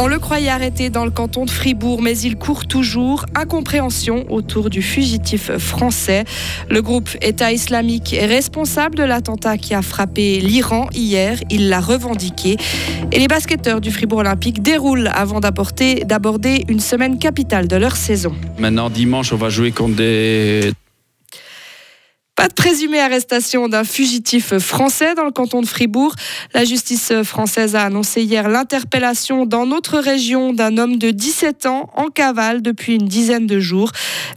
On le croyait arrêté dans le canton de Fribourg, mais il court toujours. Incompréhension autour du fugitif français. Le groupe État islamique est responsable de l'attentat qui a frappé l'Iran hier. Il l'a revendiqué. Et les basketteurs du Fribourg Olympique déroulent avant d'aborder une semaine capitale de leur saison. Maintenant, dimanche, on va jouer contre des pas de présumée arrestation d'un fugitif français dans le canton de Fribourg. La justice française a annoncé hier l'interpellation dans notre région d'un homme de 17 ans en cavale depuis une dizaine de jours.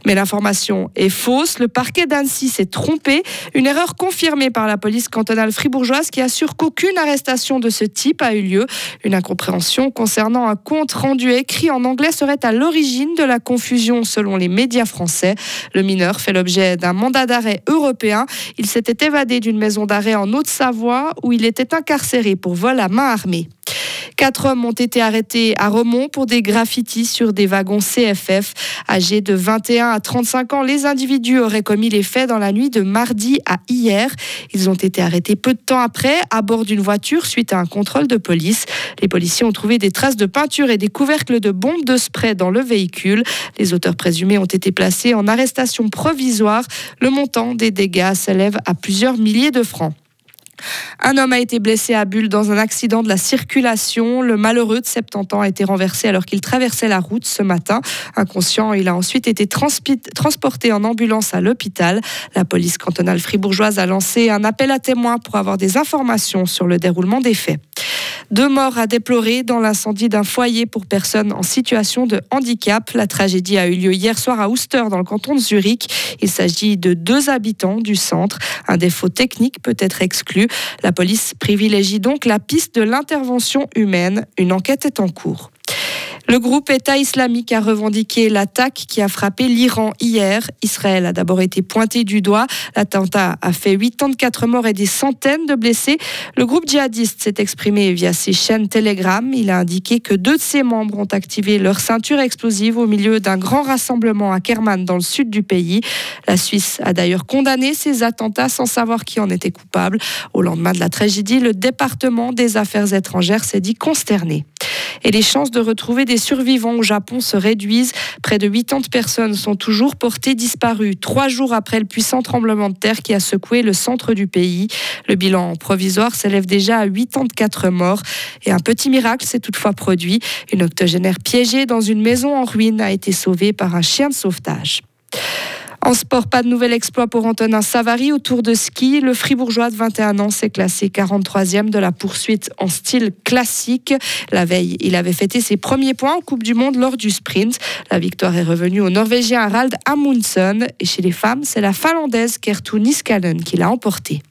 Mais l'information est fausse. Le parquet d'Annecy s'est trompé. Une erreur confirmée par la police cantonale fribourgeoise qui assure qu'aucune arrestation de ce type a eu lieu. Une incompréhension concernant un compte rendu écrit en anglais serait à l'origine de la confusion selon les médias français. Le mineur fait l'objet d'un mandat d'arrêt européen il s'était évadé d'une maison d'arrêt en Haute-Savoie où il était incarcéré pour vol à main armée. Quatre hommes ont été arrêtés à Romont pour des graffitis sur des wagons CFF. Âgés de 21 à 35 ans, les individus auraient commis les faits dans la nuit de mardi à hier. Ils ont été arrêtés peu de temps après à bord d'une voiture suite à un contrôle de police. Les policiers ont trouvé des traces de peinture et des couvercles de bombes de spray dans le véhicule. Les auteurs présumés ont été placés en arrestation provisoire. Le montant des dégâts s'élève à plusieurs milliers de francs. Un homme a été blessé à Bulle dans un accident de la circulation. Le malheureux de 70 ans a été renversé alors qu'il traversait la route ce matin. Inconscient, il a ensuite été transporté en ambulance à l'hôpital. La police cantonale fribourgeoise a lancé un appel à témoins pour avoir des informations sur le déroulement des faits. Deux morts à déplorer dans l'incendie d'un foyer pour personnes en situation de handicap. La tragédie a eu lieu hier soir à Ouster, dans le canton de Zurich. Il s'agit de deux habitants du centre. Un défaut technique peut être exclu. La police privilégie donc la piste de l'intervention humaine. Une enquête est en cours. Le groupe État islamique a revendiqué l'attaque qui a frappé l'Iran hier. Israël a d'abord été pointé du doigt. L'attentat a fait 84 morts et des centaines de blessés. Le groupe djihadiste s'est exprimé via ses chaînes Telegram. Il a indiqué que deux de ses membres ont activé leur ceinture explosive au milieu d'un grand rassemblement à Kerman dans le sud du pays. La Suisse a d'ailleurs condamné ces attentats sans savoir qui en était coupable. Au lendemain de la tragédie, le département des affaires étrangères s'est dit consterné et les chances de retrouver des survivants au Japon se réduisent. Près de 80 personnes sont toujours portées disparues, trois jours après le puissant tremblement de terre qui a secoué le centre du pays. Le bilan provisoire s'élève déjà à 84 morts. Et un petit miracle s'est toutefois produit. Une octogénaire piégée dans une maison en ruine a été sauvée par un chien de sauvetage. En sport, pas de nouvel exploit pour Antonin Savary au Tour de ski. Le Fribourgeois de 21 ans s'est classé 43e de la poursuite en style classique. La veille, il avait fêté ses premiers points en Coupe du Monde lors du sprint. La victoire est revenue au Norvégien Harald Amundsen. Et chez les femmes, c'est la Finlandaise Kertu Niskanen qui l'a emporté.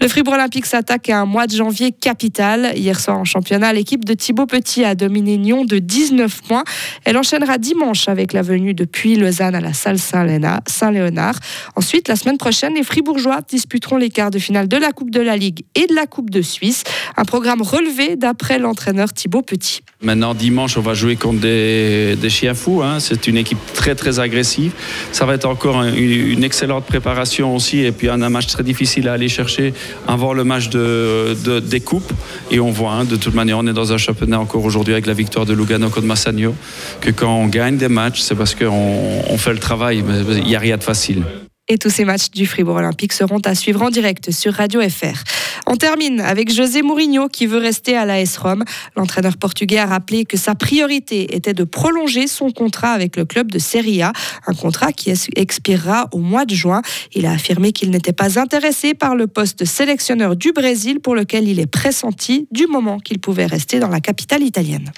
Le Fribourg Olympique s'attaque à un mois de janvier capital. Hier soir en championnat, l'équipe de Thibaut Petit a dominé Nyon de 19 points. Elle enchaînera dimanche avec la venue de Puy-Lausanne à la salle Saint-Léonard. Ensuite, la semaine prochaine, les Fribourgeois disputeront les quarts de finale de la Coupe de la Ligue et de la Coupe de Suisse. Un programme relevé d'après l'entraîneur Thibaut Petit. Maintenant, dimanche, on va jouer contre des, chiens fous. Hein. C'est une équipe très, très agressive. Ça va être encore une, excellente préparation aussi. Et puis, un match très difficile à aller chercher avant le match de, des coupes. Et on voit, hein, de toute manière, on est dans un championnat encore aujourd'hui avec la victoire de Lugano contre Massagno, que quand on gagne des matchs, c'est parce qu'on on fait le travail. Il n'y a rien de facile. Et tous ces matchs du Fribourg Olympique seront à suivre en direct sur Radio FR. On termine avec José Mourinho qui veut rester à l'AS Rome. L'entraîneur portugais a rappelé que sa priorité était de prolonger son contrat avec le club de Serie A, un contrat qui expirera au mois de juin. Il a affirmé qu'il n'était pas intéressé par le poste de sélectionneur du Brésil pour lequel il est pressenti du moment qu'il pouvait rester dans la capitale italienne.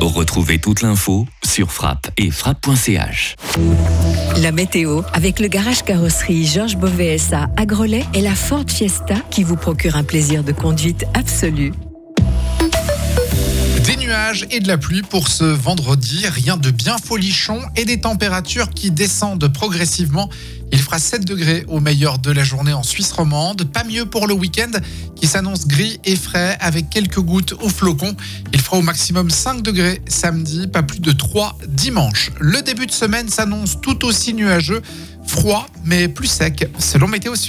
Retrouvez toute l'info sur frappe et frappe.ch. La météo avec le garage carrosserie Georges Beauvais à Grelais et la Ford Fiesta qui vous procure un plaisir de conduite absolu. Nuages et de la pluie pour ce vendredi, rien de bien folichon et des températures qui descendent progressivement. Il fera 7 degrés au meilleur de la journée en Suisse romande. Pas mieux pour le week-end qui s'annonce gris et frais avec quelques gouttes au flocon. Il fera au maximum 5 degrés samedi, pas plus de 3 dimanche. Le début de semaine s'annonce tout aussi nuageux froid, mais plus sec, selon Météo Suisse.